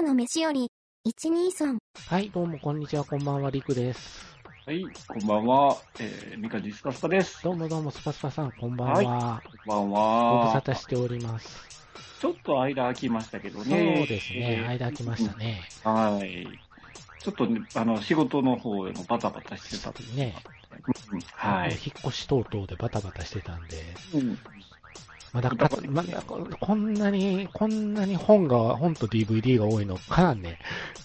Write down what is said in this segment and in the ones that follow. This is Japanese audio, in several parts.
ナの飯より、123。はい、どうもこんにちは、こんばんは、りくです。はい、こんばんは。えー、ミカジスカスカです。どうもどうも、スパスパさん、こんばんは。こんばんご無沙は。汰しております。ちょっと間空きましたけどそうね。ですね、間空きましたね。はい。ちょっとね、あの、仕事の方でもバタバタしてた。ね、うんはい。引っ越し等々でバタバタしてたんで、うんまだか、まだこんなに、こんなに本が、本と DVD が多いのかなんね。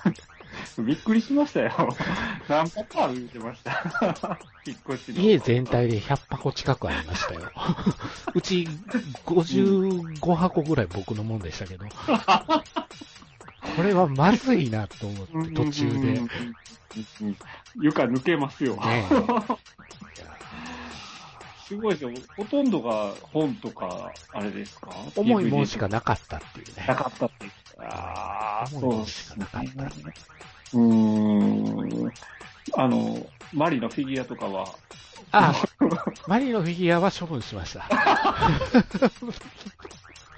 びっくりしましたよ。何パターン見てました。引っ越しの。家全体で100箱近くありましたよ。うち55箱ぐらい僕のもんでしたけど、これはまずいなと思って、途中で。床抜けますよ。えすごいですよ。ほとんどが本とか、あれですか？重いもんしかなかったっていうね。なかったって。ああ、そうしですかなかった。うーん。あの、マリのフィギュアとかは、あ、マリのフィギュアは処分しました。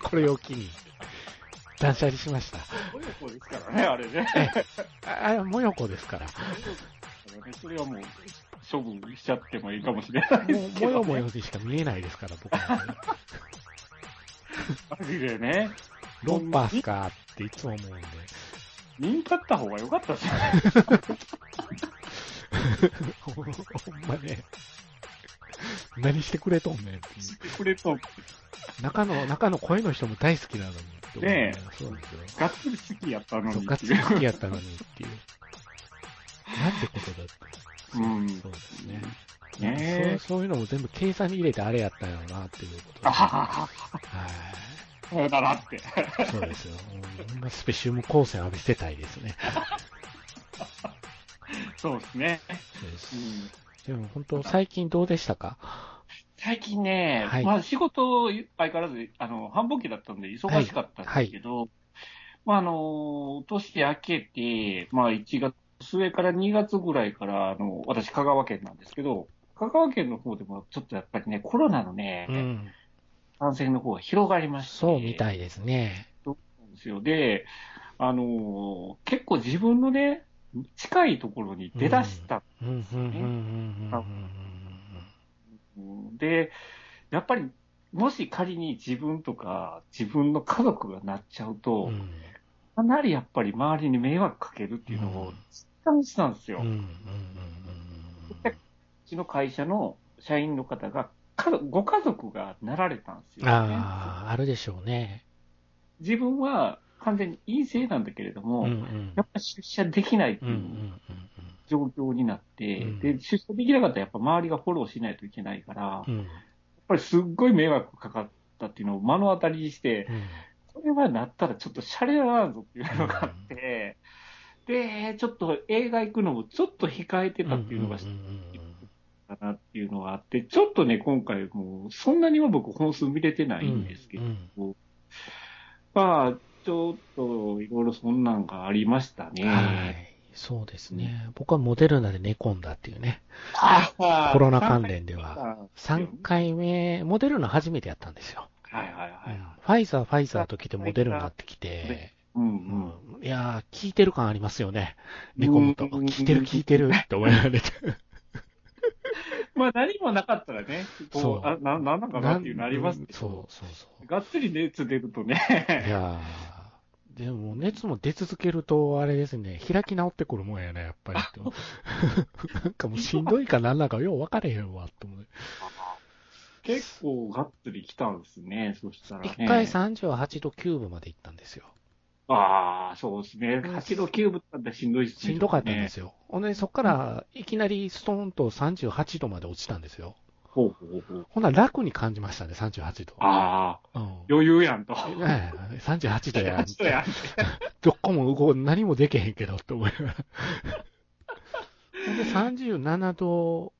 これを機に、断捨離しました。親子ですからね、あれね。あ、あもよこですから。それはもう、処分しちゃってもいいかもしれないもう、もよもよにしか見えないですから、僕は、ね。マジでね。ロンパースかっていつも思うんで。見んかった方が良かったですよ。ほんまね。何してくれとんねんって。くれと、中の、中の声の人も大好きなのにってねえそうなんですよ。がっつり好きやったのにガッツリ好きやったのにっていう。なんてことだって。うんそうですね。ねえそうそういうのも全部計算に入れてあれやったんやろなっていうことははは。はそうだなって。い。そうですよ。ほんまスペシウム光線浴びせたいですね。そうですね。そうですうんでも本当、最近どうでしたか？最近ね、はいまあ仕事、相変わらず、あの、繁忙期だったんで忙しかったんですけど、まああの、年明けて、まあ1月末から2月ぐらいから、あの、私香川県なんですけど、香川県の方でもちょっとやっぱりね、コロナのね、うん。感染の方が広がりまして。そうみたいですね。なんですよ。で、あの、結構自分のね、近いところに出だしたうん、うん、うん、うん、うんで、やっぱり、もし仮に自分とか自分の家族がなっちゃううん。と、うんかなりやっぱり周りに迷惑かけるっていうのを実感したんですよ。うん、う、うんちの会社の社員の方が、ご家族がなられたんですよ、ね。ああ、あるでしょうね。自分は完全に陰性なんだけれども、うん、うん。やっぱ出社できないってうん、う、いうん状況になって、うんで、出社できなかったらやっぱ周りがフォローしないといけないから、やっうん。ぱりすっごい迷惑かかったっていうのを目の当たりにして、れはなったらちょっとシャレだなぞっていうのがあって、で、ちょっと映画行くのもちょっと控えてたっていうのがうんうんうんかなっていうのがあって、ちょっとね、今回もうそんなには僕本数見れてないんですけど、うんまあ、ちょっといろいろそんなんがありましたね。はい。そうですね。僕はモデルナで寝込んだっていうね。あコロナ関連では。3回。回目、モデルナ初めてやったんですよ。はいはいはい。ファイザー、ファイザーと来てモデルナってきて、うんううん。ん、いやー、効いてる感ありますよね。寝込むと。効うんいてる効いてるって思いながら。まあ何もなかったらね、そうあ、な、なんなんかなっていうのありますけど、そうそうそう。がっつり熱出るとね、いやー、でも熱も出続けると、あれですね、開き直ってくるもんやね、やっぱり。なんかもうしんどいかなんなんかよう分かれへんわ、と思う。結構がっつり来たんですね、そしたらね。一回38度9分まで行ったんですよ。ああ、そうですね。8度9分だったらしんどいですね。しんどかったんですよ。ほんで、そっから、いきなりストーンと38度まで落ちたんですよ。ほうほうほう。ほんなら楽に感じましたね、38度。ああ、うん。余裕やんと。ええ38度やん。8度やん。どっこも動く、何もできへんけど、って思いながら。ほんで、37度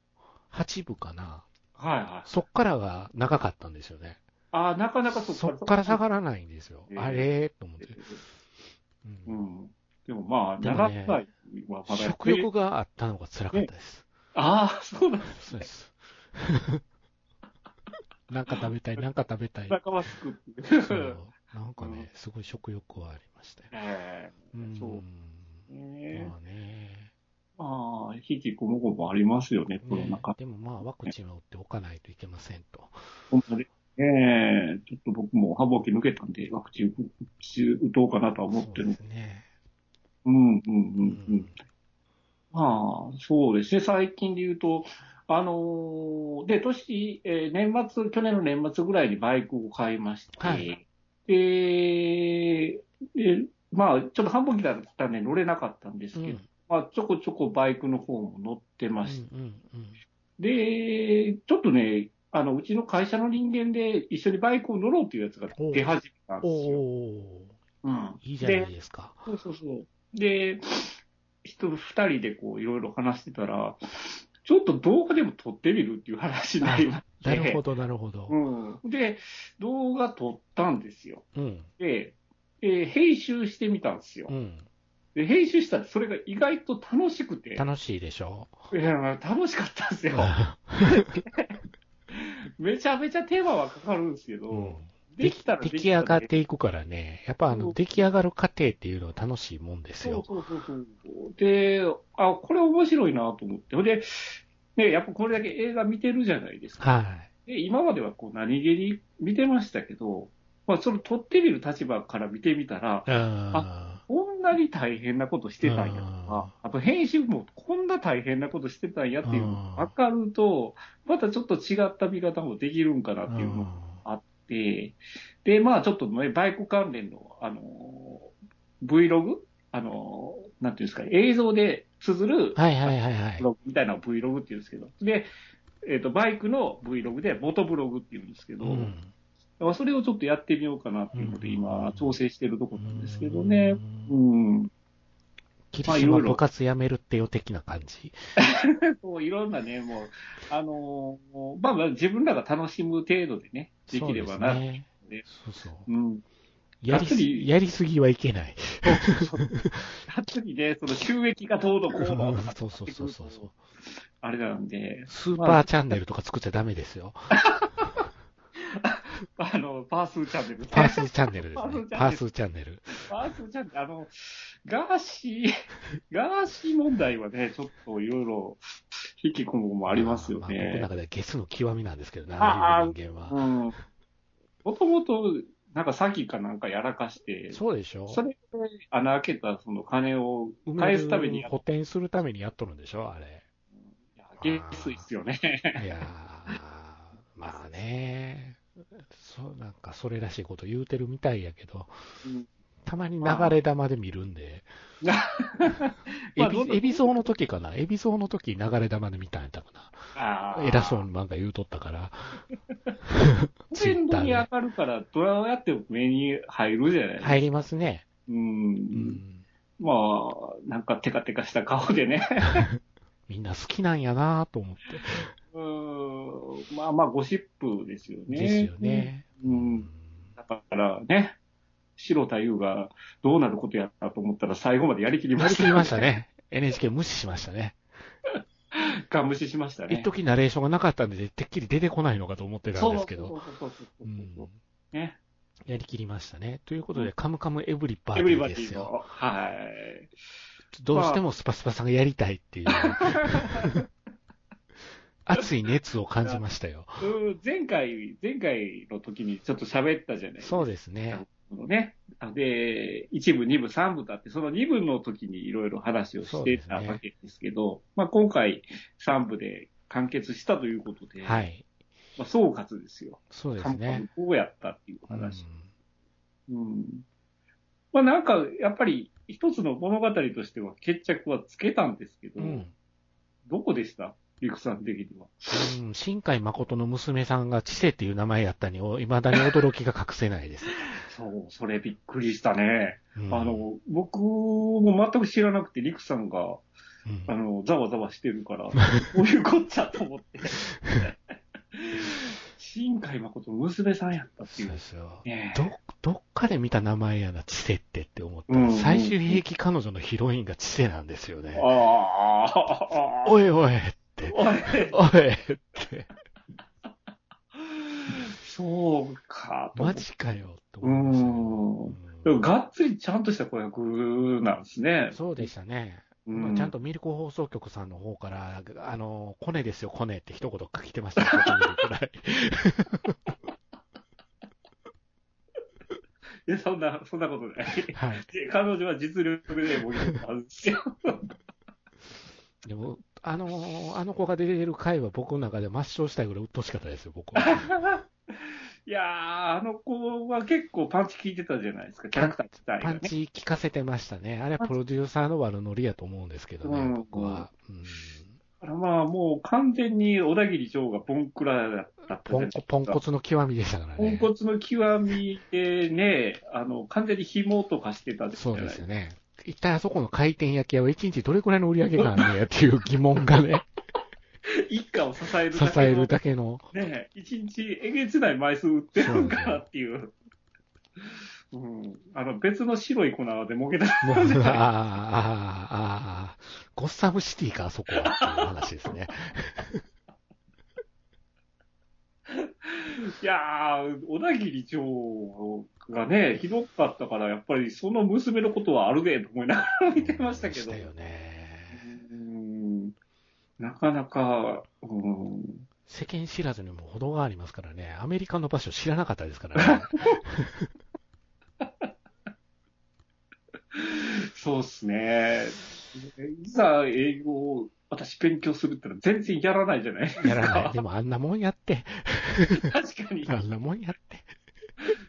8分かな。はいはい。そっからが長かったんですよね。ああ、なかなかそそっから下がらないんですよ。ええあれと思って。ううんん。でもまあ、でもね習ったいはまだやって食欲があったのが辛かったです。ああ、そうなんですそうです。なんか食べたい、なんか食べたい。仲間すくっていう。そうなんかね、すごい食欲はありましたよ。えうん。そう。ねまあね。まあ、引きこもごもありますよね、コロねナ禍。でもまあ、ワクチンは打っておかないといけませんと。本当に。ねえ、ちょっと僕も繁忙期抜けたんで、ワクチン打とうかなとは思ってるそうで。すね。うん、うん、うん、ううんん。まあ、そうですね。最近で言うと、あのーで、年、えー年末、去年の年末ぐらいにバイクを買いまして、はいで、で、まあ、ちょっと繁忙期だったんで乗れなかったんですけど、うん。まあ、ちょこちょこバイクの方も乗ってまして、うんうんで、ちょっとね、あの、うちの会社の人間で一緒にバイクを乗ろうというやつが出始めたんうん。ですよ。うん。いいじゃないですか。そうそうそう。で、人、二人でこう、いろいろ話してたら、ちょっと動画でも撮ってみるっていう話になりまして。なるほど、なるほど。うん。で、動画撮ったんですよ。うん。で、えー編集してみたんですよう。ん。で、編集したらそれが意外と楽しくて、楽しいでしょ？いや楽しかったんですう。よ。めちゃめちゃ手間はかかるんですけど、うんできたらで出きたら来上がっていくからね、やっぱあの、出来上がる過程っていうのは楽しいもんですそうよ。そうそうそう。で、あ、これ面白いなと思って。で、ね、やっぱこれだけ映画見てるじゃないですか。はい。で今まではこう何気に見てましたけど、まあ、その撮ってみる立場から見てみたら、あなに大変なことしてたんやとか、あと編集もこんな大変なことしてたんやっていうのが分かると、またちょっと違った見方もできるんかなっていうのがあって、で、まあちょっとね、バイク関連の、あの、Vlog? あの、なんていうんですか、映像で綴る、はいはいはいはい。ブ。ログみたいな Vlog って言うんですけど、で、えっ、と、バイクの Vlog で、モトブログって言うんですけど、うんだからそれをちょっとやってみようかなっていうので、うん今、調整してるところなんですけどね。ううんん。霧島部活やめるってよ的な感じ。そういろんなね、もう、あのーまあまあ自分らが楽しむ程度でね、できればな。そうねねそうそう。うん。やりやりすぎはいけない。次 ね、その収益がどうのこうのそうそうそうそう。あれなんで、スーパーチャンネルとか作っちゃダメですよ。あの、パースーチャンネルね。パースチャンネルですね。パパーースチャンネル。パースーチャンネル、あの、ガーシー、ガーシー問題はね、ちょっといろいろ引き込むもありますよまあ僕のね。中ではゲスの極みなんですけどね、あああいう人間は。うん。もともと、なんか詐欺かなんかやらかして、そうでしょそれで穴開けたその金を返すために補填するためにやっとるんでしょあれ。ゲスいっすよね。いやー、まあね。そう、なんかそれらしいこと言うてるみたいやけど、うんたまに流れ玉で見るんで、まあエビ、エビゾーの時かな？エビゾーの時流れ玉で見たんやったかあな偉そうになんか言うとったから。トレンドに上がるから、どうやっても目に入るじゃない。入りますね。うん。うん。まあ、なんかテカテカした顔でね。みんな好きなんやなと思って。うん。まあまあ、ゴシップですよね。ですよね。うん。だからね、白田優がどうなることやったと思ったら最後までやりきりました。やりきりました。ね。NHK 無視しましたね。ガン無視しましたね。一時ナレーションがなかったんで、てっきり出てこないのかと思ってたんですけど。ね。やりきりましたね。ということで、カムカムエブリバディですよ。はい。どうしてもスパスパさんがやりたいっていう。熱い熱を感じましたよ。うん前回、前回の時にちょっと喋ったじゃないですか。そうですね。ね。で、一部、二部、三部とあって、その二部の時にいろいろ話をしてたわけですけど、まあ今回三部で完結したということで、はい。まあ総括ですよ。そうですねン。こうやったっていううん話。うん。まあなんか、やっぱり一つの物語としては決着はつけたんですけど、うん。どこでした？リクさん的には。うん新海誠の娘さんが知性っていう名前やったに、未だに驚きが隠せないです。そう、それびっくりしたね。うんあ、の、僕も全く知らなくて、リクさんが、うんあの、ざわざわしてるから、こういうこっちゃと思って。新海誠の娘さんやったっていうそうで。すよ。ねえど、どっかで見た名前やな、知性ってって思ったら、うんうん最終兵器彼女のヒロインが知性なんですよね。ああ、おいおいおいおいって、そうか、マジかよってう思いましたよん。でもがっつりちゃんとした子役なんですね。そうでしたね。うんちゃんとミルク放送局さんの方から、あの、コネですよ、コネって一言書きてましたい。いや、そんな、そんなことない。はい。で彼女は実力でもいいはずですよ。でも、あの、あの子が出てる回は僕の中で抹消したいぐらい鬱陶しかったですよ、僕は。いやー、あの子は結構パンチ効いてたじゃないですか、キャラクター自体がね。パンチ効かせてましたね。あれはプロデューサーの悪ノリやと思うんですけどね、うん僕は。うんだからまあ、もう完全に小田切長がポンクラだったポン。ポンコツの極みでしたからポンね。コツの極みでね、あの、完全に紐とかしてたじゃそうないですよね。一体あそこの回転焼き屋は一日どれくらいの売り上げがあるのやっていう疑問がね、一家を支える支だけのえるだけの。ね、一日えげつない枚数売ってるんかなっていう。うん。あの、別の白い粉で儲けた。ああ、ああ、ああ、ゴッサムシティか、あそこはっていう話ですね。いやー、小田切長がね、ひどかったから、やっぱりその娘のことはあるで、と思いながら見てましたけど。よね。うん。なかなか、うん。世間知らずにも程がありますからね。アメリカの場所知らなかったですからね。そうっすね。いざ英語を私勉強するってのは全然やらないじゃないですか。やらない。でもあんなもんやって。確かに。あんなもんやって。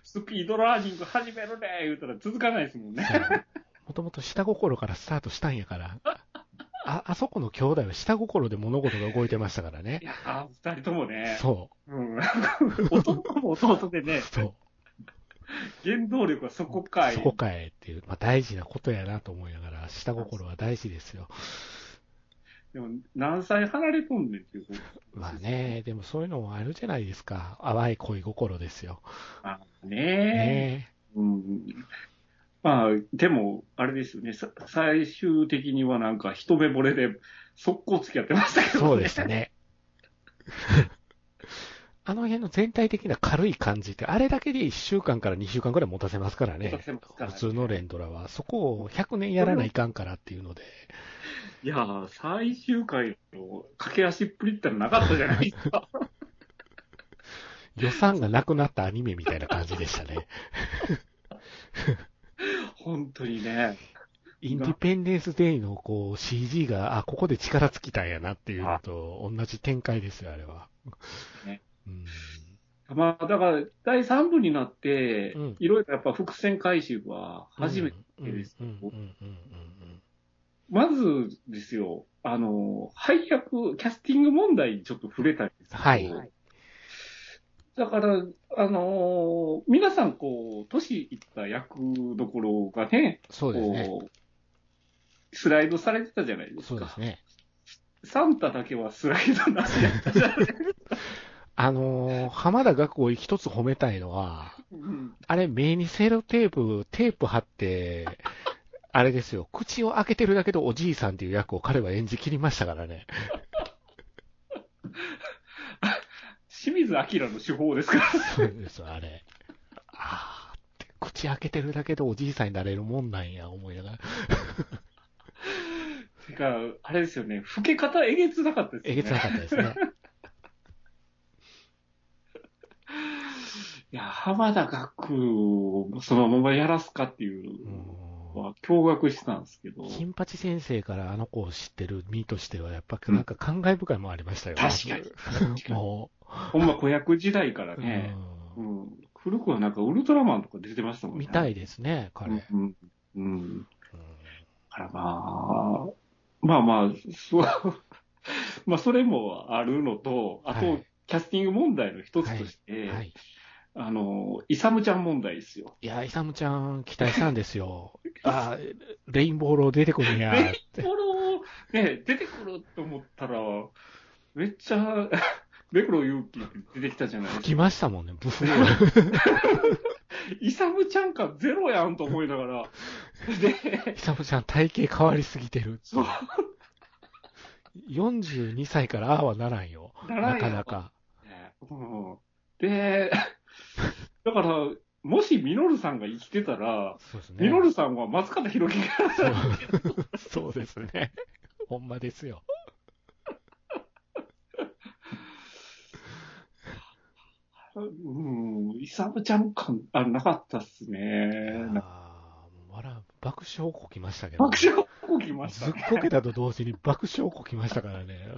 スピードラーニング始めるね言うたら続かないですもんね。もともと下心からスタートしたんやから。あ、あそこの兄弟は下心で物事が動いてましたからねい。やー、二人ともね。。そうん。弟も弟でねう。、そう。原動力はそこかい。そこかえっていう、まあ大事なことやなと思いながら、下心は大事ですよ。でも、何歳離れとんねんっていう。まあね、でもそういうのもあるじゃないですか。淡い恋心ですよ。あねねうん。まあ、でも、あれですよね。さ最終的にはなんか一目惚れで速攻付き合ってましたけど、そうでした。ね。あの辺の全体的な軽い感じって、あれだけで1週間から2週間くらい持たせますからねら。ね普通の連ドラは。そこを100年やらないかんからっていうので。いやー、最終回の駆け足っぷりってのなかったじゃないですか。予算がなくなったアニメみたいな感じでしたね。本当にね。インディペンデンスデイのこう CG が、あ、ここで力尽きたんやなっていうのと同じ展開ですよ、あれは。ねうんまあ、だから、第3部になってうん、いろいろやっぱ伏線回収は初めてですまずですよ、あの、配役、キャスティング問題にちょっと触れたいんですけど、はいだから、あの皆さん、こう、年いった役どころがね、そうですね。こう、スライドされてたじゃないですか。そうですね。サンタだけはスライドなしやったじゃないですか。あのー浜田学を一つ褒めたいのは、うんあれ、目にセロテープ、テープ貼って、あれですよ、口を開けてるだけでおじいさんっていう役を彼は演じ切りましたからね。清水明の手法ですか？ら。そうですよ、あれ。あーって、口開けてるだけでおじいさんになれるもんなんや、思いながら。てか、あれですよね、老け方えげつなかったですよね。えげつなかったですね。いや、浜田学をそのままやらすかっていううんのは驚愕したんですけど。金八先生からあの子を知ってる身としては、やっぱなんか感慨深いもんありましたよ。確かに確かに もほんま子役時代からう、ね、ううん古くはなんかウルトラマンとか出てましたもんね。んみたいですね、彼。うんうん。うん。らまあ、まあまあ、そう、まあそれもあるのと、あと、はいキャスティング問題の一つとして、はい。あの、イサムちゃん問題ですよ。いや、イサムちゃん期待したんですよ。あーレインボーロー出てくるんやーって。この、ね、出てくると思ったら、めっちゃ、目黒祐希出てきたじゃないですか。来ましたもんね、ブフー。イサムちゃんかゼロやんと思いながら。で、イサムちゃん体型変わりすぎてる。そう、42歳からああはならんよ。ならんよなかなか。ねうんで、だから、もしミノルさんが生きてたら、そうですね。ミノルさんは松方弘樹が、そ うそうですね。ほんまですよ。うん、イサムちゃん感、あ、なかったっすね。ああ、笑う爆笑こきましたけど。爆笑こきましたね。ずっこけたと同時に爆笑こきましたからね。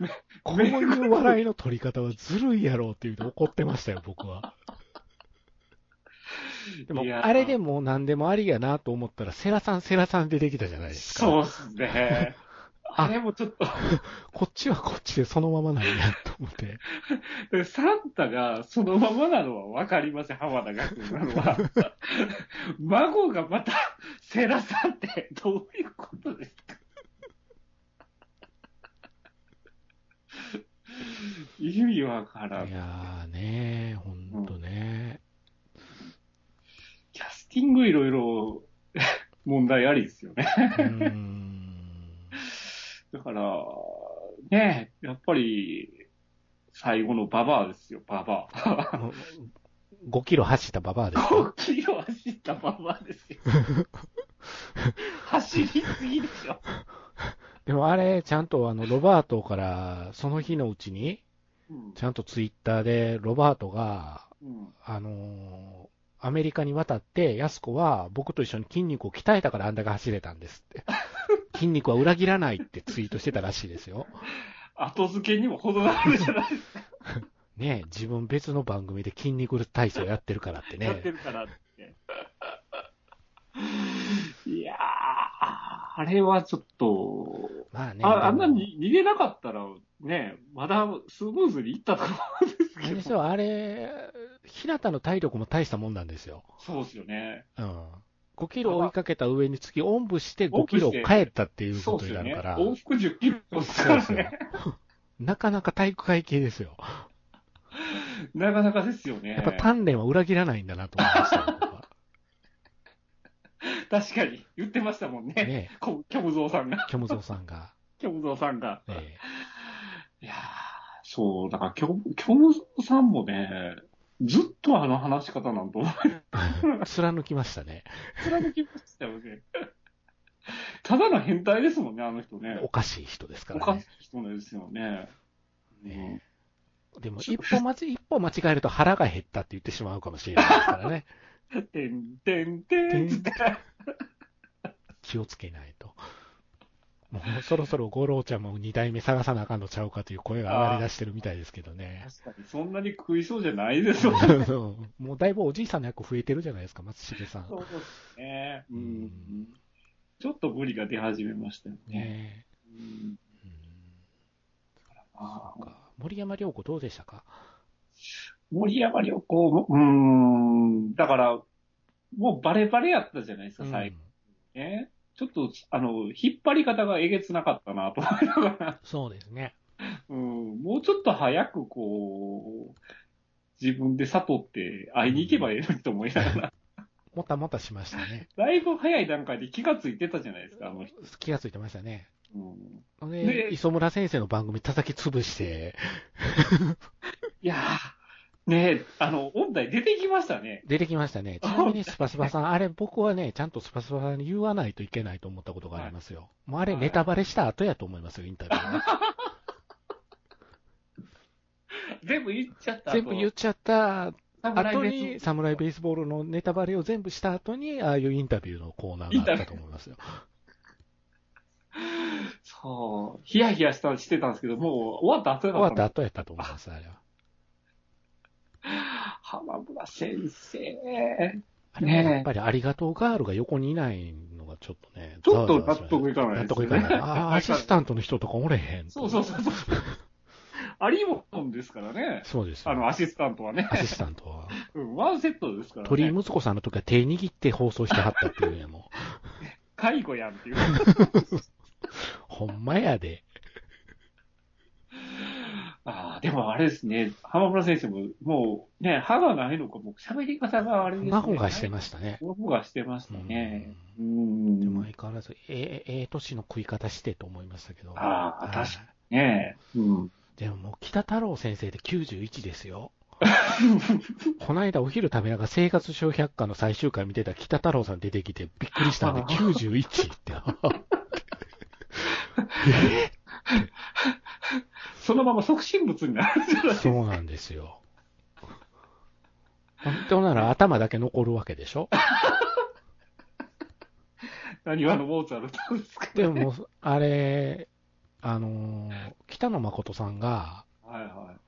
こういう笑いの取り方はずるいやろうって言うと怒ってましたよ、僕は。でもあれでも何でもありやなと思ったら、セラさんセラさんでできたじゃないですか。そうっすね。あれもちょっと、こっちはこっちでそのままなんやと思って。サンタがそのままなのはわかりません、浜田学なのは。孫がまた、セラさんってどういうことですか 意味わからん。いやーねほんとね。キャスティングいろいろ問題ありですよね。うーん。だから、ねやっぱり、最後のババアですよ、ババア。5キロ走ったババアですか5キロ走ったババアですよ。走りすぎでしょ。でもあれ、ちゃんとあの、ロバートから、その日のうちに、うんちゃんとツイッターで、ロバートが、うんあのーアメリカに渡って、ヤスコは僕と一緒に筋肉を鍛えたからあんだけ走れたんですって。筋肉は裏切らないってツイートしてたらしいですよ。後付けにも程があるじゃないですか。ねえ自分別の番組で筋肉体操やってるからってやってね。るからって。いやー、あれはちょっと、まあね。ああんなに逃げなかったら、ね、まだスムーズにいったと思うんですけど。あれですよ、あれ、日向の体力も大したもんなんですよ。そうですよね。うん。5キロ追いかけた上に次、おんぶして5キロ帰ったっていうことになるか。ら、往復10キロですからね。。なかなか体育会系ですよ。なかなかですよね。やっぱ鍛錬は裏切らないんだなと思いました確かに、言ってましたもんね。ねこキョムゾーさんが。キョムゾウさんが。キョムゾーさんが。えいやーそう、だからキョキョムゾーさんもね、ずっとあの話し方なんと思いえ 貫きましたね。貫きましたよね。ただの変態ですもんね、あの人ねお。かしい人ですかおかしらねい。人ですよね。ねでも、一歩間違一歩間違えると腹が減ったって言ってしまうかもしれないですからね。うん。てんてんてんつって。気をつけないと。もうそろそろ五郎ちゃんも二代目探さなあかんのちゃうかという声が上がり出してるみたいですけどね。確かに、そんなに食いそうじゃないですもんね。そうそうもうだいぶおじいさんの役増えてるじゃないですか、松重さん。そうですね。ううんん。ちょっと無理が出始めましたよね。ねうんうんあー森山良子どうでしたか？森山良子も、うーん、だから、もうバレバレやったじゃないですか、最後うんね。ちょっと、あの、引っ張り方がえげつなかったなと思いながら、そうですね。うん、もうちょっと早くこう、自分で悟って会いに行けばいいのにと思いながら、もたもたしましたね。だいぶ早い段階で気がついてたじゃないですか、あの人。気がついてましたね。うん、で、で磯村先生の番組叩き潰して、いやー、ねえ、あの、音大出てきましたね。出てきましたね。ちなみにスパスパさん、あれ僕はね、ちゃんとスパスパさんに言わないといけないと思ったことがありますよ。もうあれはいネタバレした後やと思いますよ、インタビューは。全部言っちゃった後。全部言っちゃった侍後に、サムライベースボールのネタバレを全部した後に、ああいうインタビューのコーナーがあったと思いますよ。そう、ヒヤヒヤしたしてたんですけど、もう終わった後や終わったった。後やったと思います、あれは。浜村先生。あれはやっぱりありがとうガールが横にいないのがちょっとね、ちょっと納得いかない納ですね得いかない。アシスタントの人とかおれへん。そうそうそうそう。ありもんですからね。そうですよあの、アシスタントはね。アシスタントは。うん、ワンセットですからね。鳥居息子さんの時は手握って放送してはったっていうね、もう。介護やんっていう。ほんまやで。でもあれですね。浜村先生も、もうね、歯がないのか、もう喋り方があれですね。マホがしてましたね。マホがしてましたね。うでもん。相変わらず、ええええ年の食い方してと思いましたけど。ああはい確かねうん。でももう北太郎先生で91ですよ。この間お昼食べながら生活小百科の最終回見てた北太郎さん出てきてびっくりしたんで、91って。え？そのまま促進物になるじゃないですか。そうなんですよ。本当なら頭だけ残るわけでしょ？何話のモーツァルトですか、ね、でも、あれ、あのー、北野誠さんが、はいはい。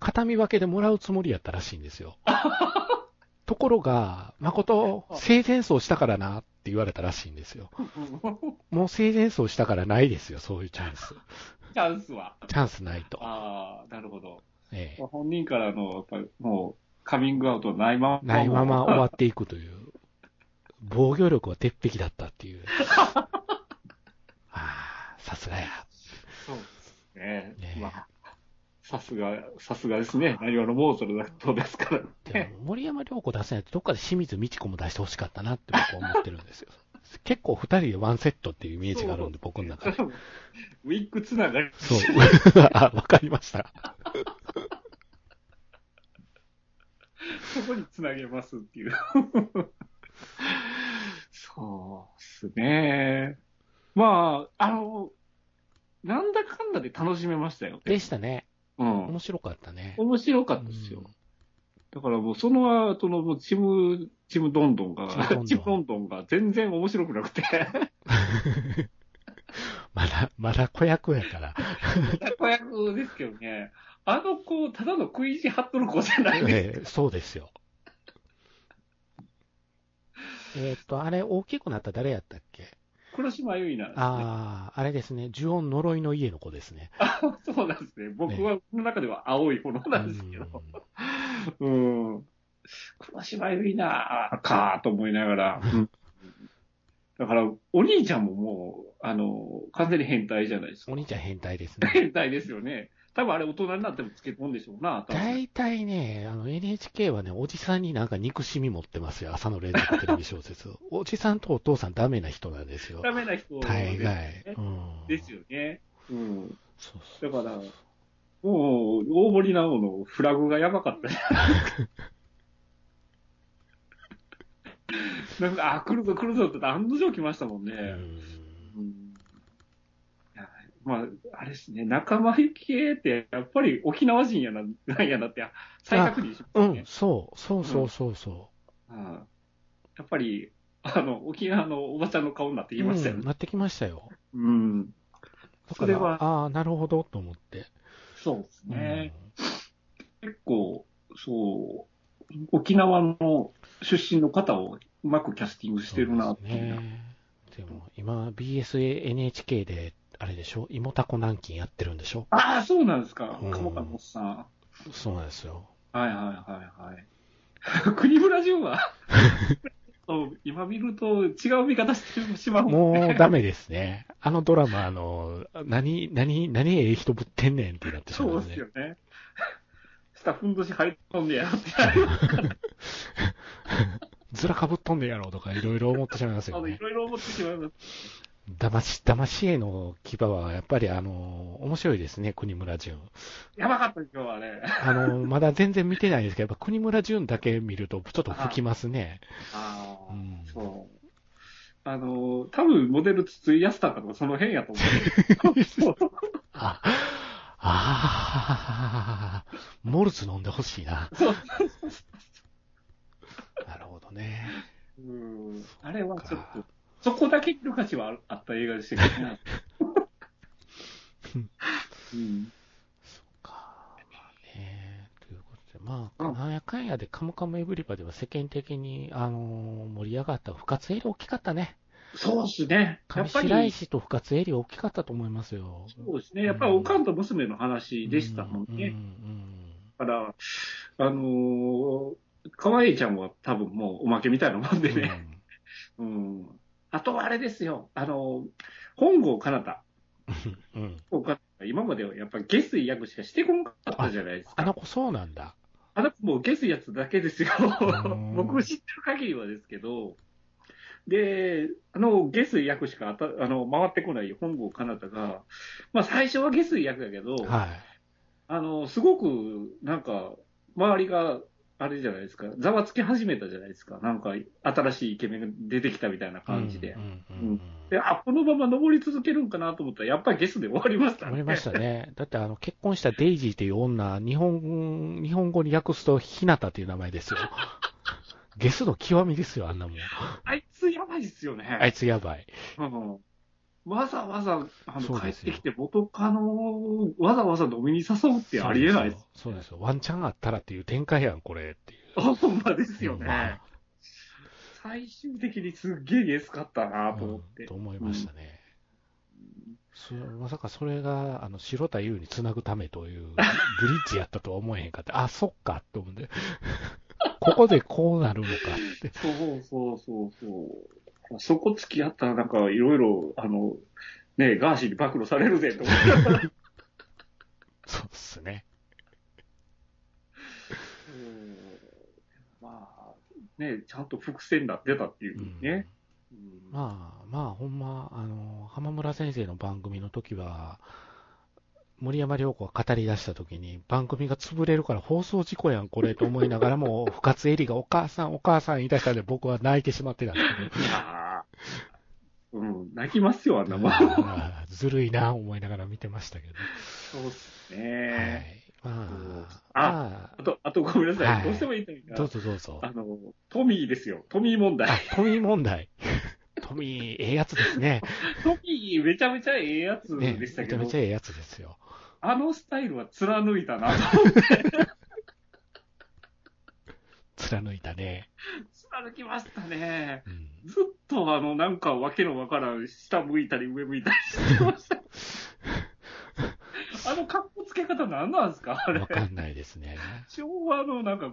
形見分けでもらうつもりやったらしいんですよ。ところが、誠、生前葬したからなって言われたらしいんですよ。もう生前葬したからないですよ、そういうチャンス。チャンスは。チャンスないと。ああ、なるほど。ええ、本人からの、やっぱりもう、カミングアウトないまま。ないまま終わっていくという。防御力は鉄壁だったっていう。ああ、さすがや。そうですね。ねまあさすが、さすがですね。何話のモーツァルトですからね。森山良子出せないと、どっかで清水美智子も出してほしかったなって僕は思ってるんですよ。結構二人でワンセットっていうイメージがあるんで、僕の中で。ウィッグつながり。そう。あ、わかりました。そこにつなげますっていう。そうっすね。まあ、あの、なんだかんだで楽しめましたよ。でしたね。うん。面白かったね。面白かったですよ。うん、だからもうその後のチム、チムドンドンが、チムドンドンが全然面白くなくて。まだ、まだ子役やから。まだ子役ですけどね。あの子、ただの食い意地張っとる子じゃないですか。えー、そうですよ。えっと、あれ、大きくなった誰やったっけ？黒島結菜、ね、ああ、あれですね。呪音呪いの家の子ですね。あそうなんですね。僕は、この中では青い方なんですけど。うん。黒島結菜かと思いながら。だから、お兄ちゃんももう、あの、完全に変態じゃないですか。お兄ちゃん変態ですね。変態ですよね。多分あれ大人になってもつけ込んでしょうな、大体ね、あの NHK はね、おじさんになんか憎しみ持ってますよ、朝の連続テレビ小説。おじさんとお父さんダメな人なんですよ。ダメな人、ね、大概、うん。ですよね。うん。そうそうだから、もう、大森直のフラグがやばかった。なんか、あ、来るぞ来るぞって案の定来ましたもんね。うんまあ、あれですね、仲間由紀恵って、やっぱり沖縄人やな、なんやなって、再確認しますね。うん、そう、そうそうそうそう、うん。やっぱり、あの、沖縄のおばちゃんの顔になってきましたよね。うん、なってきましたよ。うん。それは、ああ、なるほど、と思って。そうですね。うん、結構、そう、沖縄の出身の方をうまくキャスティングしてるなっていう。ね、でも、今、BSA、NHK であれでしょ？芋タコ南京やってるんでしょ？ああ、そうなんですか。うん、鴨川さん。そうなんですよ。はいはいはいはい。国村淳は？今見ると違う見方してしまうも、ね、もうダメですね。あのドラマ、あの、何、何、何ええ人ぶってんねんってなってしまう、ね。そうですよね。下ふんどし入っとんねやって。ずらかぶっとんねやろとかい。ろい。ろ思ってしまい。ますよね。い。ろい。ろ思ってしまい。ます。騙し、騙し絵の牙は、やっぱりあの、面白い。ですね、国村淳。やばかった、今日はね。あの、まだ全然見てない。ですけど、やっぱ国村淳だけ見ると、ちょっと吹きますね。ああ、うん、そう。あの、多分モデル筒井康隆とかその辺やと思う。あ、ああ、モルツ飲んでほしいな。なるほどね。うん。あれはちょっと。そこだけ見る価値はあった映画でしたけどね。うん。そっか。まあね。ということで、まあ、なんやかんやで、カムカムエブリバでは世間的に、あのー、盛り上がった不活エリ大きかったね。そうですね。上白石と不活エリ大きかったと思いますよ。そうですね。やっぱりおかんと娘の話でしたもんね。うん、だから、あのー、かわいいちゃんは多分もうおまけみたいなもんでね。うん、うんあとはあれですよ、あの、本郷奏太。うん、今まではやっぱり下水役しかしてこなかったじゃないですか。あの子そうなんだ。あの子もう下水やつだけですよ。僕知ってる限りはですけど。で、あの、下水役しかあたあの回ってこない本郷奏太が、まあ最初は下水役だけど、はい、あの、すごくなんか、周りが、あれじゃないですか、ざわつき始めたじゃないですか。なんか、新しいイケメンが出てきたみたいな感じで。で、あ、このまま登り続けるんかなと思ったら、やっぱりゲスで終わりましたね。思いましたね。だってあの、結婚したデイジーっていう女、日本、日本語に訳すと、ひなたっていう名前ですよ。ゲスの極みですよ、あんなもん。あいつやばいっすよね。あいつやばい。うんわざわざ、あの、帰ってきて元カノをわざわざ飲みに誘うってありえないです。そうですよ。ワンチャンあったらっていう展開やん、これっていう。あほんまですよまねあ。最終的にすっげえゲスかったなと思ってうんと。思いましたね。そまさかそれが、あの、白田優につなぐためという、ブリッジやったとは思えへんかって、あ、そっかって思うんで、ここでこうなるのかって。そうそうそうそう。そこ付き合ったらなんかいろいろ、あの、ねガーシーに暴露されるぜと思って。そうっすね。うんまあ、ねちゃんと伏線になってたっていうね。うんまあ、まあ、ほんま、あの、浜村先生の番組の時は、森山良子が語り出した時に、番組が潰れるから放送事故やん、これと思いながらも、深津絵里がお母さん、お母さん言い出したんで僕は泣いてしまってたんですいやーうん、泣きますよ、あんけど、なもん。ずるいな、思いながら見てましたけど。そうっすはね。い。まあ、あまあと、あとごめんなさい。はいどうしてもいいというあ、かどうぞどうぞ。あの、トミーですよ。トミー問題。あ、トミー問題。トミー、ええやつですね。トミーめちゃめちゃええやつね、でしたけど、めちゃめちゃええやつですよ。あのスタイルは貫いたな。貫いたね。貫きましたね。うん。ずっとあの、なんかわけのわからん、下向いたり上向いたりしてました。あの格好つけ方何なんですかあれわ。かんないですね。昭和のなんか、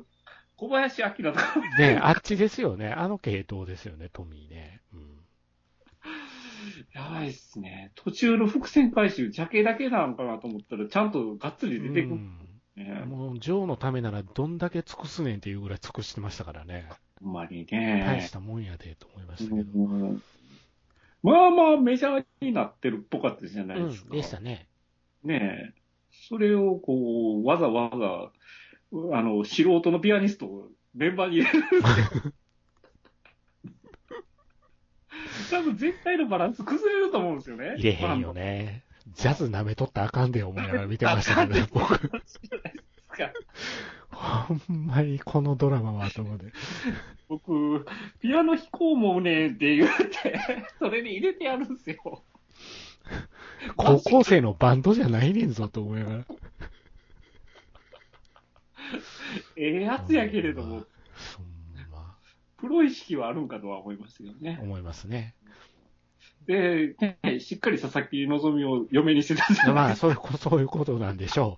小林明とか。ねあっちですよね。あの系統ですよね、トミーね。うん。やばいっすね。途中の伏線回収、ジャケだけなんかなと思ったら、ちゃんとがっつり出てくるね。うん、もう、ジョーのためならどんだけ尽くすねんっていうぐらい尽くしてましたからね。ほんまに大ねし。たもんやで、と思いましたけど。うんまあまあメジャーになってるっぽかったじゃないですか。うん、でしたね。ねえ。それをこう、わざわざ、あの、素人のピアニストをメンバーに入れるって。多分絶対のバランス崩れると思うんですよね。入れへんよね。ジャズ舐めとったらあかんで、思いながら見てましたけど、僕。まあ。ほんまにこのドラマはと思って。僕、ピアノ弾こうもねって言って、それに入れてやるんですよ。高校生のバンドじゃないねんぞと思いながら。ええやつやけれども、プロ意識はあるんかとは思いますよね。思いますね。で、ねしっかり佐々木希を嫁にしてたじゃないまあ、そういうこと、そういうことなんでしょ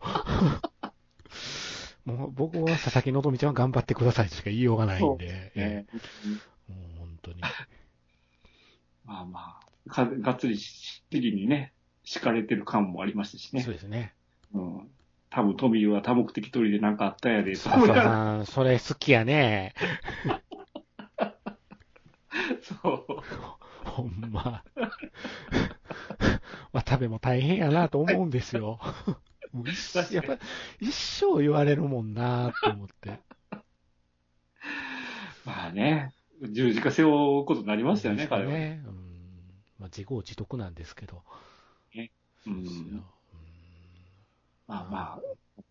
う。もう僕は佐々木希ちゃんは頑張ってくださいとしか言いようがないんで、えね。えもう本当に。まあまあ、かがっつりしっりにね、敷かれてる感もありましたしねそう。ですね。うん。多分トミーは多目的取りでなんかあったやで、笹さん、それ好きやね。ほんま。渡部も大変やなと思うんですよ。もう一やっぱ一生言われるもんなと思って。まあね、十字架背負うことになりましたよね、彼は。ね。うん。まあ、自業自得なんですけど。うそうん。まあま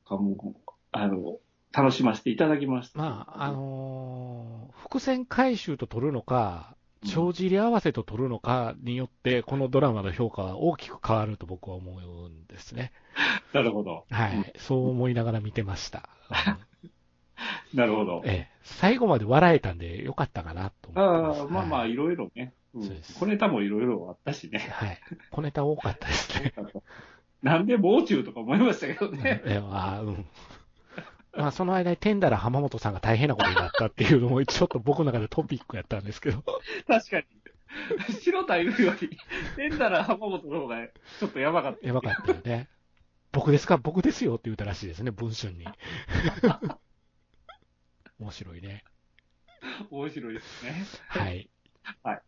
あ、もうあの、楽しませていただきました。まあ、あのー伏線回収と取るのか、うん帳尻合わせと取るのかによって、このドラマの評価は大きく変わると僕は思うんですね。なるほど。うんはい。そう思いながら見てました。う んなるほど。ええ、最後まで笑えたんでよかったかなと思ってます。ああ、まあまあ、はいいろいろね。うんそうです小ネタもいろいろあったしね。はい。小ネタ多かったですね。なんでもう中とか思いましたけどね。えあうん。まあ、その間にテンダラ浜本さんが大変なことになったっていうのも、ちょっと僕の中でトピックやったんですけど。確かに。白田いるより、テンダラ浜本の方がちょっとやばかった。やばかったよね。僕ですか？僕ですよって言ったらしいですね、文春に。面白いね。面白いですね。はい。はい。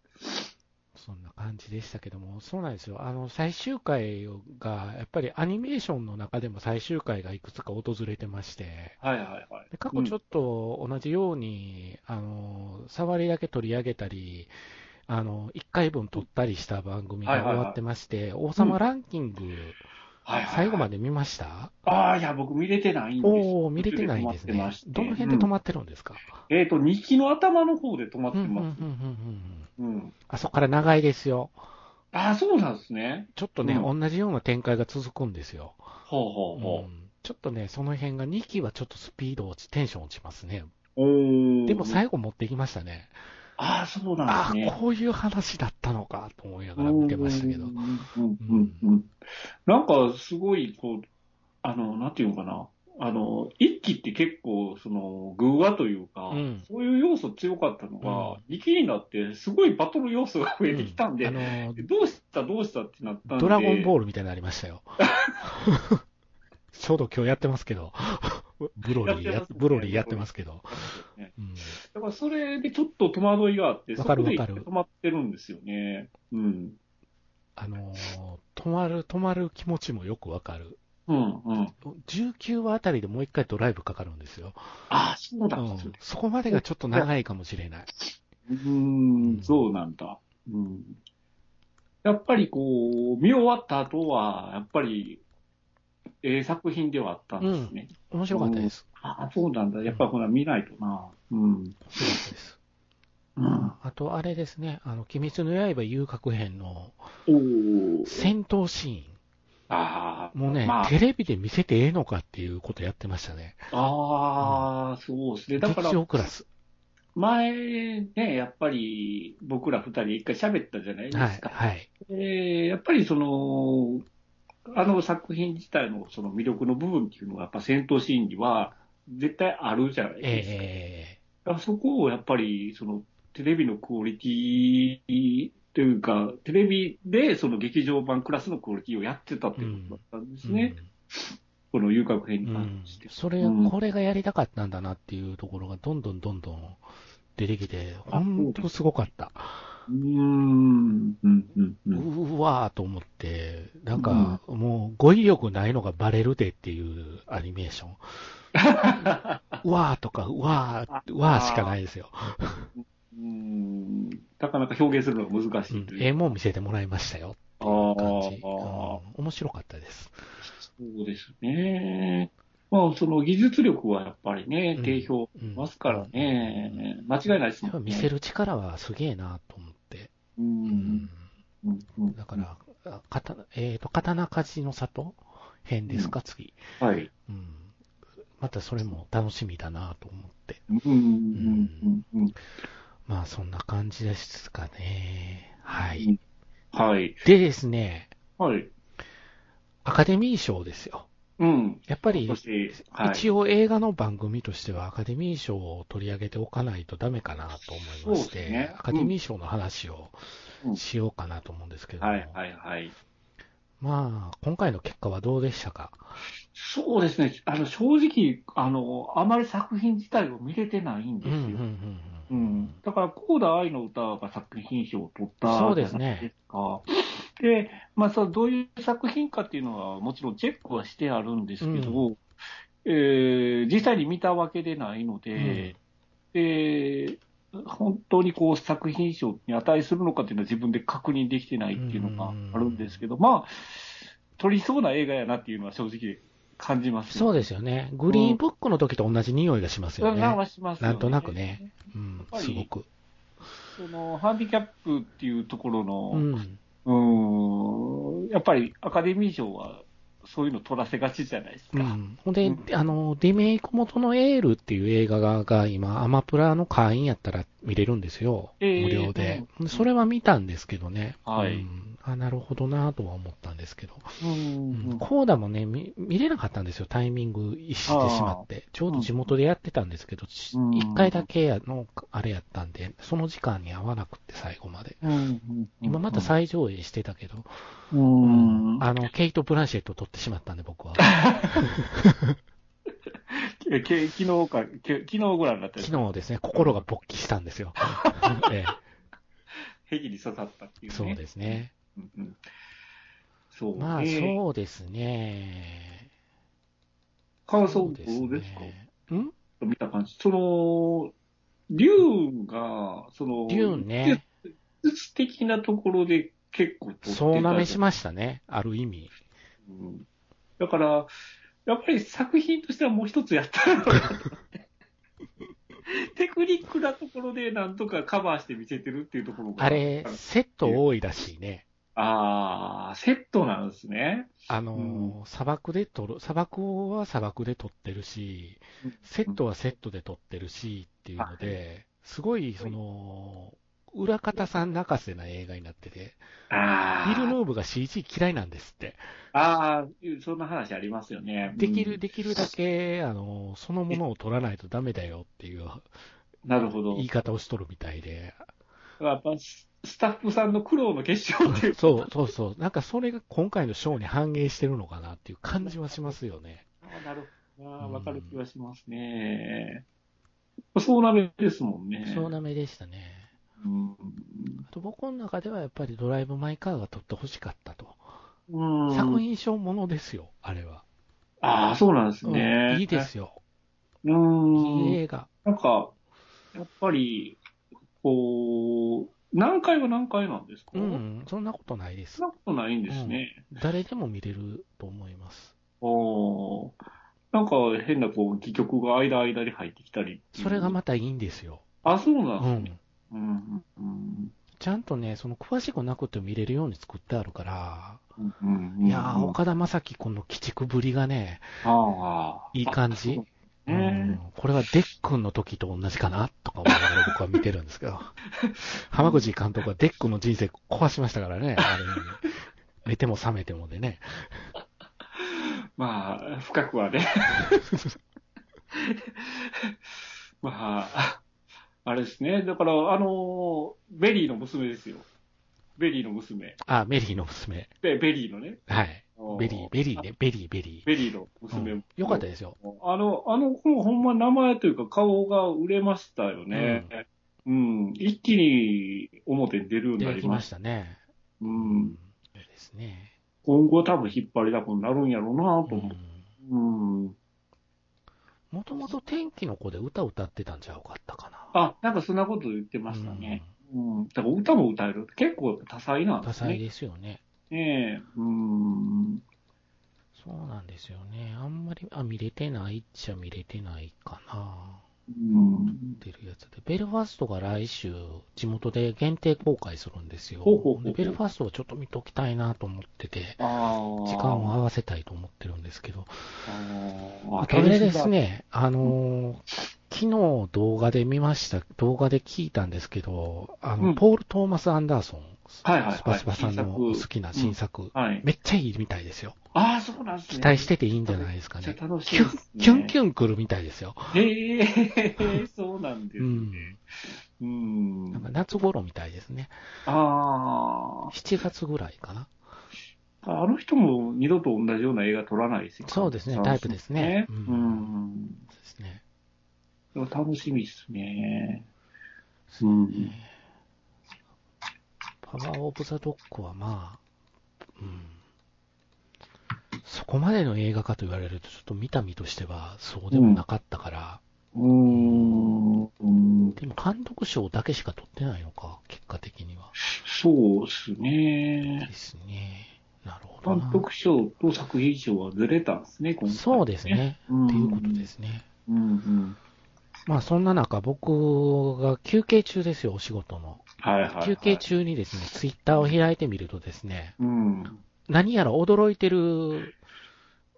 そんな感じでしたけども、そうなんですよ。あの、最終回が、やっぱりアニメーションの中でも最終回がいくつか訪れてまして、はいはいはい。で過去ちょっと同じように、あの、触りだけ取り上げたり、あの、1回分撮ったりした番組がはいはいはい終わってまして、王様ランキング、はいはいはい最後まで見ました？ああ、いや、僕見れてないんですおお見れてないんですねどの辺で止まってるんですか、えっ、と、2期の頭の方で止まってうんうんうんうんます。うんうん。あそこから長いですよ。ああ、そうなんですね。ちょっとね、う同じような展開が続くんですよ。ほうほうほうんちょっとね、その辺が2期はちょっとスピード落ち、テンション落ちますね。う。おーでも最後持ってきましたね。ああ、そうなんああ、ですね。こういう話だったのかと思いながら見てましたけどう。んうんうんうんなんか、すごい、こう、あの、なんていうのかな。あの、一期って結構、その、偶話というか、うんそういう要素強かったのが、二期になって、すごいバトル要素が増えてきたんで、あのどうしたどうしたってなったんで。ドラゴンボーールみたいになりましたよ。ちょうど今日やってますけど、ブロリーややってますねブロリーやってますけど。だからそれでちょっと戸惑いがあって、わかるわかる止まってるんですよね。うん。あのー止まる、止まる気持ちもよくわかる。うん、うん。19話あたりでもう一回ドライブかかるんですよ。ああ、そうだ。ううんそこまでがちょっと長いかもしれない。ーん、そうなんだ。うん。やっぱりこう、見終わった後は、やっぱり、ええ作品ではあったんですね。面白かったです。ああ、そうなんだ。やっぱほら見ないとな。うん。面白かったです。うん。あと、あれですね、あの、鬼滅の刃遊郭編の戦闘シーン。ああ、もうね、まあ、テレビで見せてええのかっていうことやってましたね。ああ、そうですね。だか劇ら、場クラス。前ね、やっぱり僕ら二人一回喋ったじゃないではい、すか。はい。えーやっぱりその、あの作品自体のその魅力の部分っていうのは、やっぱ戦闘シーンには絶対あるじゃないですか。えだからそこをやっぱり、そのテレビのクオリティというか、テレビでその劇場版クラスのクオリティをやってたっていうことだったんですえね。この遊郭編にうん。うん関して。それ、うんこれがやりたかったんだなっていうところがどんどんどんどん出てきて、あ本当すごかった。うーん、うん、うん、うわーと思って、なんか、もう語彙力ないのがバレるでっていうアニメーション。うわーとか、うわー、うわーしかないですよ。うーんなかなか表現するのが難しうんいという。ええもん見せてもらいましたよっていう感じ。あーうん面白かったです。そうですね。まあ、その技術力はやっぱりねうん、定評ますからね。間違いないですもんね。見せる力はすげえなと思って。う。うんだから、あ刀、えっ、と、刀鍛冶の里？編ですか、次。はい。うん。またそれも楽しみだなと思って。うんまあ、そんな感じですかね。はい。うんはい。でですね、はい。アカデミー賞ですよ。うん。やっぱりはい。一応映画の番組としてはアカデミー賞を取り上げておかないとダメかなと思いまして、ねアカデミー賞の話をうんしようかなと思うんですけども、はい、はい、はい。まあ、今回の結果はどうでしたか？そうですね。あの、正直、あの、あまり作品自体を見れてないんですよ。うんうんうんううんん。だから、コーダ愛の歌が作品賞を取ったそうですねじゃないですか。で、まあ、そうどういう作品かっていうのは、もちろんチェックはしてあるんですけど、えー実際に見たわけでないので、で本当にこう作品賞に値するのかっていうのは自分で確認できてないっていうのがあるんですけど、まあ、撮りそうな映画やなっていうのは正直感じます、そうですよね。グリーンブックの時と同じ匂いがしますよね。なんなんとなくね。うんすごく。そのハンディキャップっていうところの、うん。うーん、やっぱりアカデミー賞はそういうの取らせがちじゃないですか。うん。ほんで、うんあの、リメイク元のエールっていう映画がが今、アマプラの会員やったら見れるんですよ。えー無料で。うんそれは見たんですけどね。はいうんあ、なるほどなとは思ったんですけど。うんうんコーダもね見、見れなかったんですよ。タイミングしてしまって。ちょうど地元でやってたんですけど、一うん一回だけやの、あれやったんで、その時間に合わなくって、最後まで。今また再上映してたけど、うん、あの、ケイト・ブランシェット撮ってしまったんで、僕は。えけ昨日か、け昨日ご覧になった昨日ですね、心が勃起したんですよ。ええヘギに刺さったっていうね。そうですね。うんうん、そう。まあ、えーそうですね。感想どうそうですか？ねん？見た感じ。その、デューンが、その、デューンね。技術的なところで結構取ってたそうなめしましたね。ある意味。うんだから、やっぱり作品としてはもう一つやったの テクニックなところでなんとかカバーして見せてるっていうところが。あれ、セット多いらしいね。ああ、セットなんですね。あのー、砂漠で撮る、砂漠は砂漠で撮ってるし、セットはセットで撮ってるしっていうので、すごい、その、裏方さん泣かせな映画になってて、あビル・ヌあ、ーブが CG 嫌いなんですって。ああ、そんな話ありますよね。できる、うんできるだけ、あのー、そのものを撮らないとダメだよっていうなるほど。言い方をしとるみたいで。やっぱススタッフさんの苦労の結晶っていう。そうそうそう。なんかそれが今回のショーに反映してるのかなっていう感じはしますよね。ああなるほどわかる気はしますね。そうなめですもんね。そうなめでしたね。うん。あと僕の中ではやっぱりドライブ・マイ・カーが撮ってほしかったと。うん。作品賞ものですよ、あれは。ああ、そうなんですうんね。いいですよ。ういん。い映画。なんか、やっぱり、こう、何回は何回なんですか、うん、そんなことないですそん。なことないんですね。誰でも見れると思います。おーなんか変なこう、戯曲が間間に入ってきたりそれがまたいいんですよ。あ、そうなうんですね。ん。うん。うん。ちゃんとね、その詳しくなくても見れるように作ってあるから、うん。うん。いやー、岡田将生この鬼畜ぶりがね、ああ。いい感じ。うんこれはデックンの時と同じかなとか思いながら僕は見てるんですけど。浜口監督はデックンの人生壊しましたからね。ある意味寝ても覚めてもでね。まあ、深くはね。まあ、あれですね。だから、あの、ベリーの娘ですよ。ベリーの娘。あ、メリーの娘。ベベリーのね。はい。ベリー、ベリーね。ベリー、ベリー。ベリーのう娘もん、よかったですよ。あの、あの子もほんま名前というか顔が売れましたよね。うん。一気に表に出るようにな出てきまりまし。したたね。う。うんですね。今後多分引っ張りだこになるんやろうなと思って。うんうん。もともと天気の子で歌歌ってたんちゃうかったかな。あ、なんかそんなこと言ってましたね。うん。だから歌も歌える。結構多彩なんですね。多彩ですよね。ねえ。うん。そうなんですよね。あんまり、あ、見れてないっちゃ見れてないかな。うん。出るやつで。ベルファストが来週、地元で限定公開するんですよ。ほうほうほうでベルファストはちょっと見ときたいなと思ってて。時間を合わせたいと思ってるんですけど。ああとあれです。ね、あのー昨日動画で見ました、動画で聞いたんですけど、あの、うんポール・トーマス・アンダーソン、はいはいはいスパスパさんの好きな新作、はい。めっちゃいいみたいですよ。ああ、そうなんですね。期待してていいんじゃないですかねめっち。ゃ楽しキュン。キュンキュン来るみたいですよ。へえ、そうなんですね。うん。うん。なんか夏頃みたいですね。あ7月ぐらいかな。あ。あの人も二度と同じような映画撮らないですよ。そうですねタイプですねううんん。ですね。でも楽しみですね。うん。パワーオブザドッグはまあ、うん。そこまでの映画かと言われると、ちょっと見た身としてはそうでもなかったから、うん。うんでも監督賞だけしか取ってないのか、結果的には。そうですねで。すね。なるほどな。監督賞と作品賞はずれたんですね、今回、そうです。ね。うんっていうことですね。うんうん。まあそんな中、僕が休憩中ですよ、お仕事の。はいはい、はい。休憩。中にですね、ツイッターを開いてみるとですね、うん。何やら驚いてる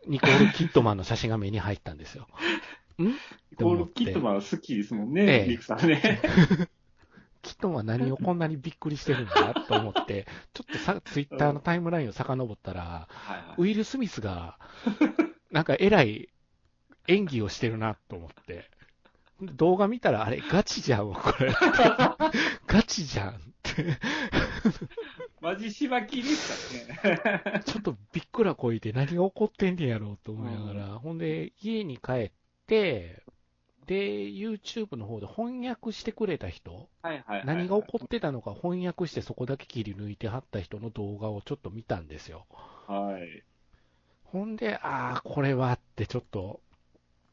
ニコール・キットマンの写真が目に入ったんですよ。ん？コールキットマンは好きですもんね、ええリクさんね。キットマンは何をこんなにびっくりしてるんだと思って、ちょっとさツイッターのタイムラインを遡ったら。ウィル・スミスが、なんか偉い演技をしてるなと思って、動画見たら、あれ、ガチじゃん、これ。ガチじゃんって。マジしばきですからね。ちょっとびっくらこいて何が起こってんねやろうと思いながら、ほんで、家に帰って、で、YouTube の方で翻訳してくれた人、何が起こってたのか翻訳してそこだけ切り抜いてはった人の動画をちょっと見たんですよ。はい。ほんで、ああ、これはってちょっと、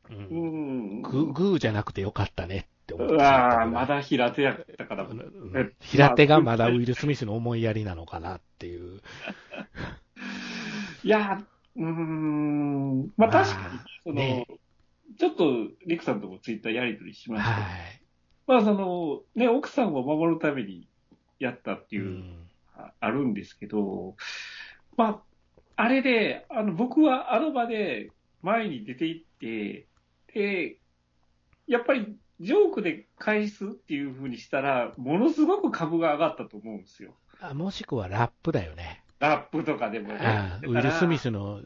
う、うんん。ググーじゃなくてよかったねって思ってあ、ぐらいまだ平手やったから。平手がまだウィル・スミスの思いやりなのかなっていう。いや、うーん、まあ確かに、その、ねちょっと、リクさんともツイッターやりとりしましたけど、はい。まあその、ね、奥さんを守るためにやったっていう、うんああるんですけど、まあ、あれで、あの、僕はあの場で前に出て行って、で、やっぱりジョークで返すっていう風にしたら、ものすごく株が上がったと思うんですよ。あもしくはラップだよね。ラップとかでもね。あウィル・スミスの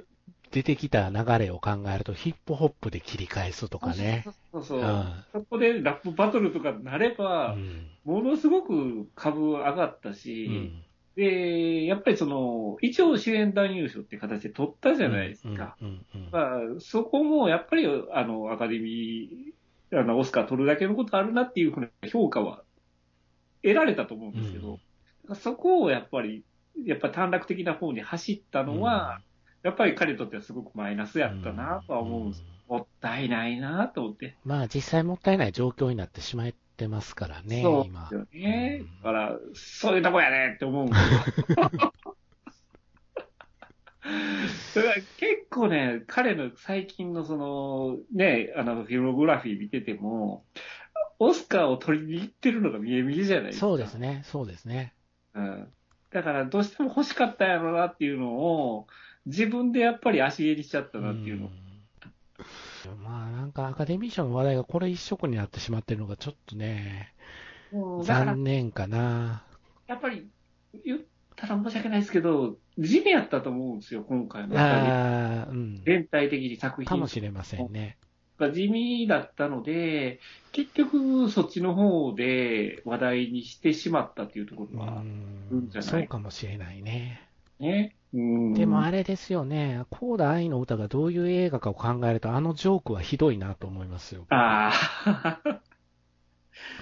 出てきた流れを考えると、ヒップホップで切り返すとかね。そうそうう。んそこでラップバトルとかになれば、うんものすごく株上がったうし、んで、やっぱりその、一応主演男優賞って形で取ったじゃないですか。そこもやっぱり、あの、アカデミー、あの、オスカー取るだけのことあるなっていうふうな評価は得られたと思うんですけど、そこをやっぱり、やっぱ短絡的な方に走ったのは、やっぱり彼にとってはすごくマイナスやったなとは思うんです。もったいないなと思って。まあ実際もったいない状況になってしまってますからね、そう今です。よねうん。だから、そういうとこやねって思うんですよ。だから結構ね、彼の最近のその、ね、あの、フィログラフィー見てても、オスカーを取りに行ってるのが見え見えじゃないですか。そうですね、そうですね。うん。だから、どうしても欲しかったやろなっていうのを、自分でやっぱり足蹴りしちゃったなっていうの。うんまあなんかアカデミー賞の話題がこれ一色になってしまってるのがちょっとね、残、念かな。やっぱり、言ったら申し訳ないですけど、地味やったと思うんですよ、今回の。ああ、うん。全体的に作品かもしれませんね。が地味だったので、結局そっちの方で話題にしてしまったっていうとこうろはんじゃない？そうかもしれないね。ね。うん。でもあれですよね、コーダ愛の歌がどういう映画かを考えると、あのジョークはひどいなと思いますよ。ああ、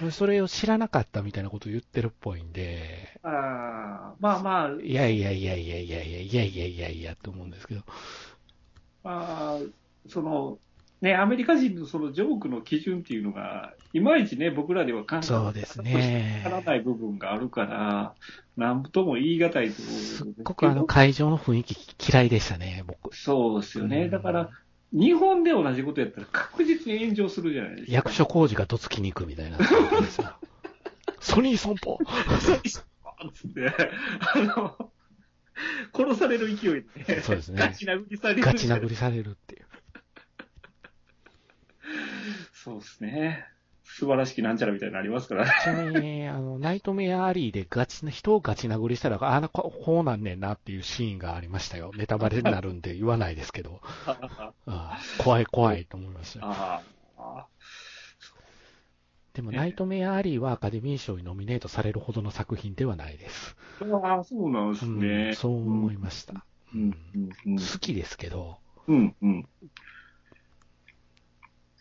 それを知らなかったみたいなことを言ってるっぽいんで、ああまあまあ、いやいやいやいやいやいやいやいやいやいやと思うんですけど。まあ、その、ね、アメリカ人のそのジョークの基準っていうのが、いまいちね、僕らでは考えそうですねわからない部分があるから、なんとも言い難いとすすっごくあの会場の雰囲気嫌いでしたね、僕。そうですよね。うんだから、日本で同じことやったら確実に炎上するじゃないですか。役所工事がどつきに行くみたいな。ソニー損保つって、あの、殺される勢いで、そうですねガチ殴りされる。ガチ殴りされるっていう。そうですね。素晴らしきなんちゃらみたいなのありますからね。ちなみに、あの、ナイトメアアリーでガチな、人をガチ殴りしたら、あの、ここうなんねんなっていうシーンがありましたよ。ネタバレになるんで言わないですけど、怖い怖いと思いました。でも、ナイトメアアリーはアカデミー賞にノミネートされるほどの作品ではないです。ああ、そうなんですうね。ん、そう思いました。うん、うん、好きですけど、うん、うん。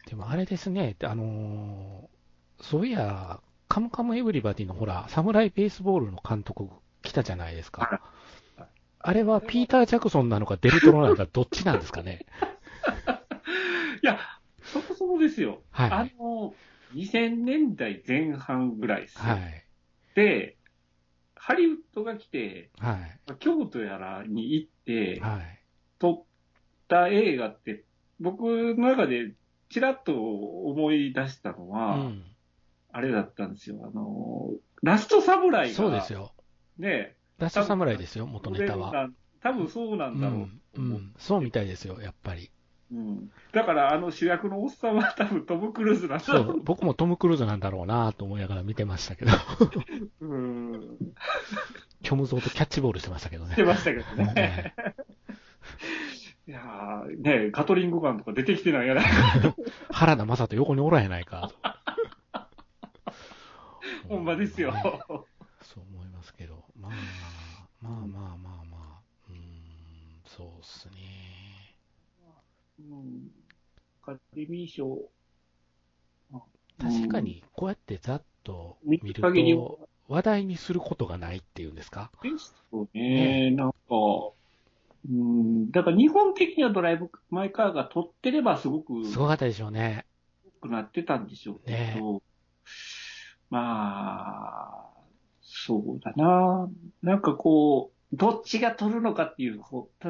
でもあれですね、あのーそういや、カムカムエヴリバディのほら、サムライベースボールの監督来たじゃないですか。あれはピーター・ジャクソンなのかデルトロなのかどっちなんですかね。いや、そもそもですよ。はいあの、2000年代前半ぐらいですよ。はい。で、ハリウッドが来て、はい。京都やらに行って、はい。撮った映画って、僕の中でちらっと思い出したのうは、ん。あれだったんですよ。あの、ラストサムライが、そうですよ。ね、ラストサムライですよ、元ネタは。多分そうなうんだろうとん。う。ん。そうみたいですよ、やっぱり。うんだから、あの主役のおっさんは多分トム・クルーズなんだろそう、僕もトム・クルーズなんだろうなと思いながら見てましたけど、う。うん。虚無像とキャッチボールしてましたけどねして。ましたけどね。ねいやーねガトリングガンとか出てきてないやないか。原田正人横におらへんないかと。ほんまですよ。そう思いますけど、まあ、まあまあまあまあ、うーん、そうっすね。うんアカデミー賞、確かに、こうやってざっと見ると、話題にすることがないっていうんですか？ですよね。ねなんか、うん、だから日本的にはドライブ・マイ・カーが取ってればすごく。すごかったでしょうね。くなってたんでしょうけど、ね、まあ、そうだな。なんかこう、どっちが取るのかっていう、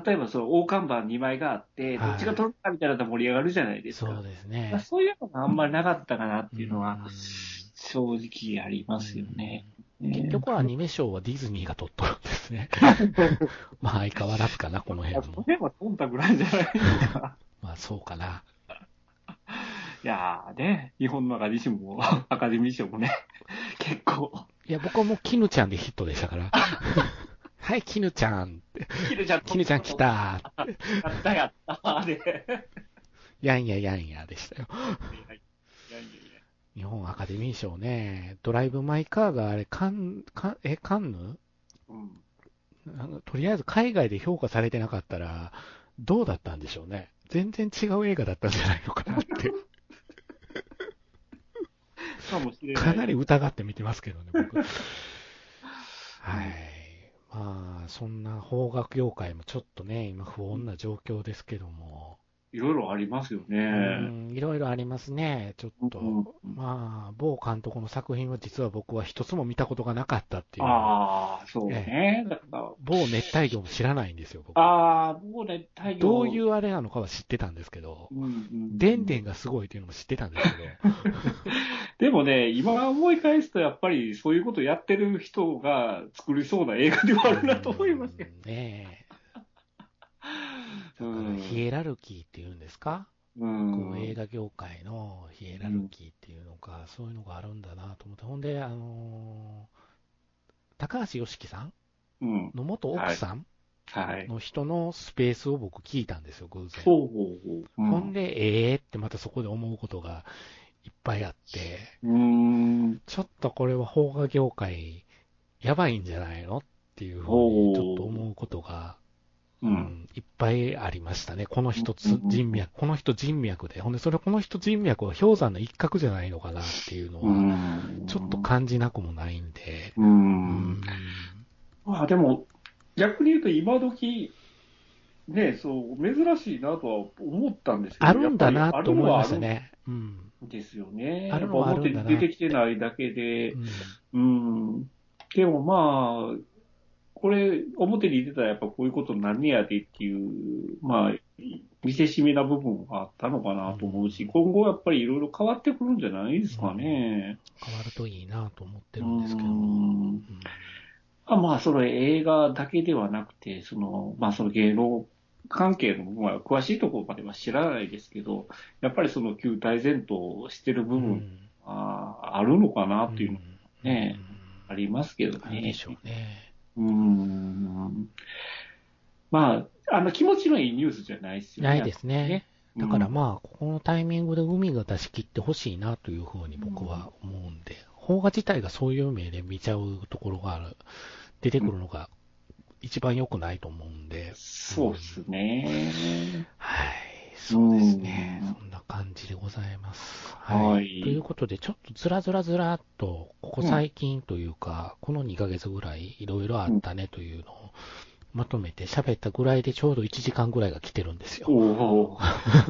例えばその大看板2枚があって、どっちが取るかみたいなの盛り上がるじゃないですか。そうですね。そういうのがあんまりなかったかなっていうのは、正直ありますよね。結局はアニメ賞はディズニーが取っとるんですね。まあ相変わらずかな、この辺も。この辺は取ったぐらいじゃないですか。まあそうかな。いやーね、日本のアカデミー賞も、アカデミー賞もね、結構。いや、僕はもうキヌちゃんでヒットでしたから。はい、キヌちゃん。キヌちゃん、キヌちゃん来た。やったやったで。やんややんやでしたよ。日本アカデミー賞ね、ドライブ・マイ・カーがあれ、カン、カン、え、カンヌ？うん。とりあえず海外で評価されてなかったら、どうだったんでしょうね。全然違う映画だったんじゃないのかなって。かもしれない。かなり疑って見てますけどね、僕。はい。まあ、そんな邦楽業界もちょっとね、今不穏な状況ですけども。いろいろありますよね。いろいろありますね。ちょっと、うんまあ、某監督の作品は実は僕は一つも見たことがなかったっていう。ああ、そうね。え某熱帯魚も知らないんですよ、僕。ああ、某熱帯魚。どういうあれなのかは知ってたんですけど、でんでんがすごいっていうのも知ってたんですけど。でもね、今思い返すとやっぱりそういうことやってる人が作りそうな映画ではあるなと思いますけど。ねえ。だからヒエラルキーっていうんですか、うん、こう映画業界のヒエラルキーっていうのか、うん、そういうのがあるんだなと思って、ほんで、あのー、高橋良樹さん？の元奥さん、の人のスペースを僕聞いたんですよ、偶然。ほん。で、ええー、ってまたそこで思うことがいっぱいあって、うん。ちょっとこれは邦画業界、やばいんじゃないの？っていうふうにちょっと思うことがうん、いっぱいありましたね。この人つ人脈、この人人脈で。ほんで、それこの人人脈は氷山の一角じゃないのかなっていうのは、ちょっと感じなくもないんで。うん。まあでも、逆に言うと今時、ね、そう、珍しいなとは思ったんですよ、ね、あるんだなと思いましたね。うん。ですよね。あるのはあるんだな。出てきてないだけで、うん、うん。でもまあ、これ、表に出たらやっぱこういうことになんねやでっていう、まあ、見せしめな部分があったのかなと思うし、今後やっぱりいろいろ変わってくるんじゃないですかね。変わるといいなと思ってるんですけど。うんあまあ、その映画だけではなくて、その、まあ、その芸能関係の部分は詳しいところまでは知らないですけど、やっぱりその旧大前頭してる部分はあるのかなっていうのはね、ありますけどね。でしょうね。うん。まあ、あの、気持ちのいいニュースじゃないですよね。ないですね。だからまあ、ここのタイミングで海が出し切ってほしいなというふうに僕は思うんで、邦画自体がそういう目で見ちゃうところがある、出てくるのが一番良くないと思うんで。そうですね。はい。そうですね。そんな感じでございます。はい。ということで、ちょっとずらずらずらっと、ここ最近というか、うん、この2ヶ月ぐらいいろいろあったねというのをまとめて喋ったぐらいでちょうど1時間ぐらいが来てるんですよ。お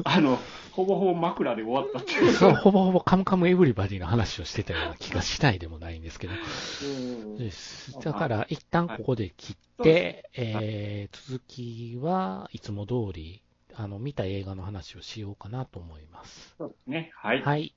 あの、ほぼほぼ枕で終わったっていう。そう、ほぼほぼカムカムエブリバディの話をしてたような気がしないでもないんですけど。です。だから、一旦ここで切って、はい、えー、続きはいつも通り、あの、見た映画の話をしようかなと思います。そうですね。はい。はい。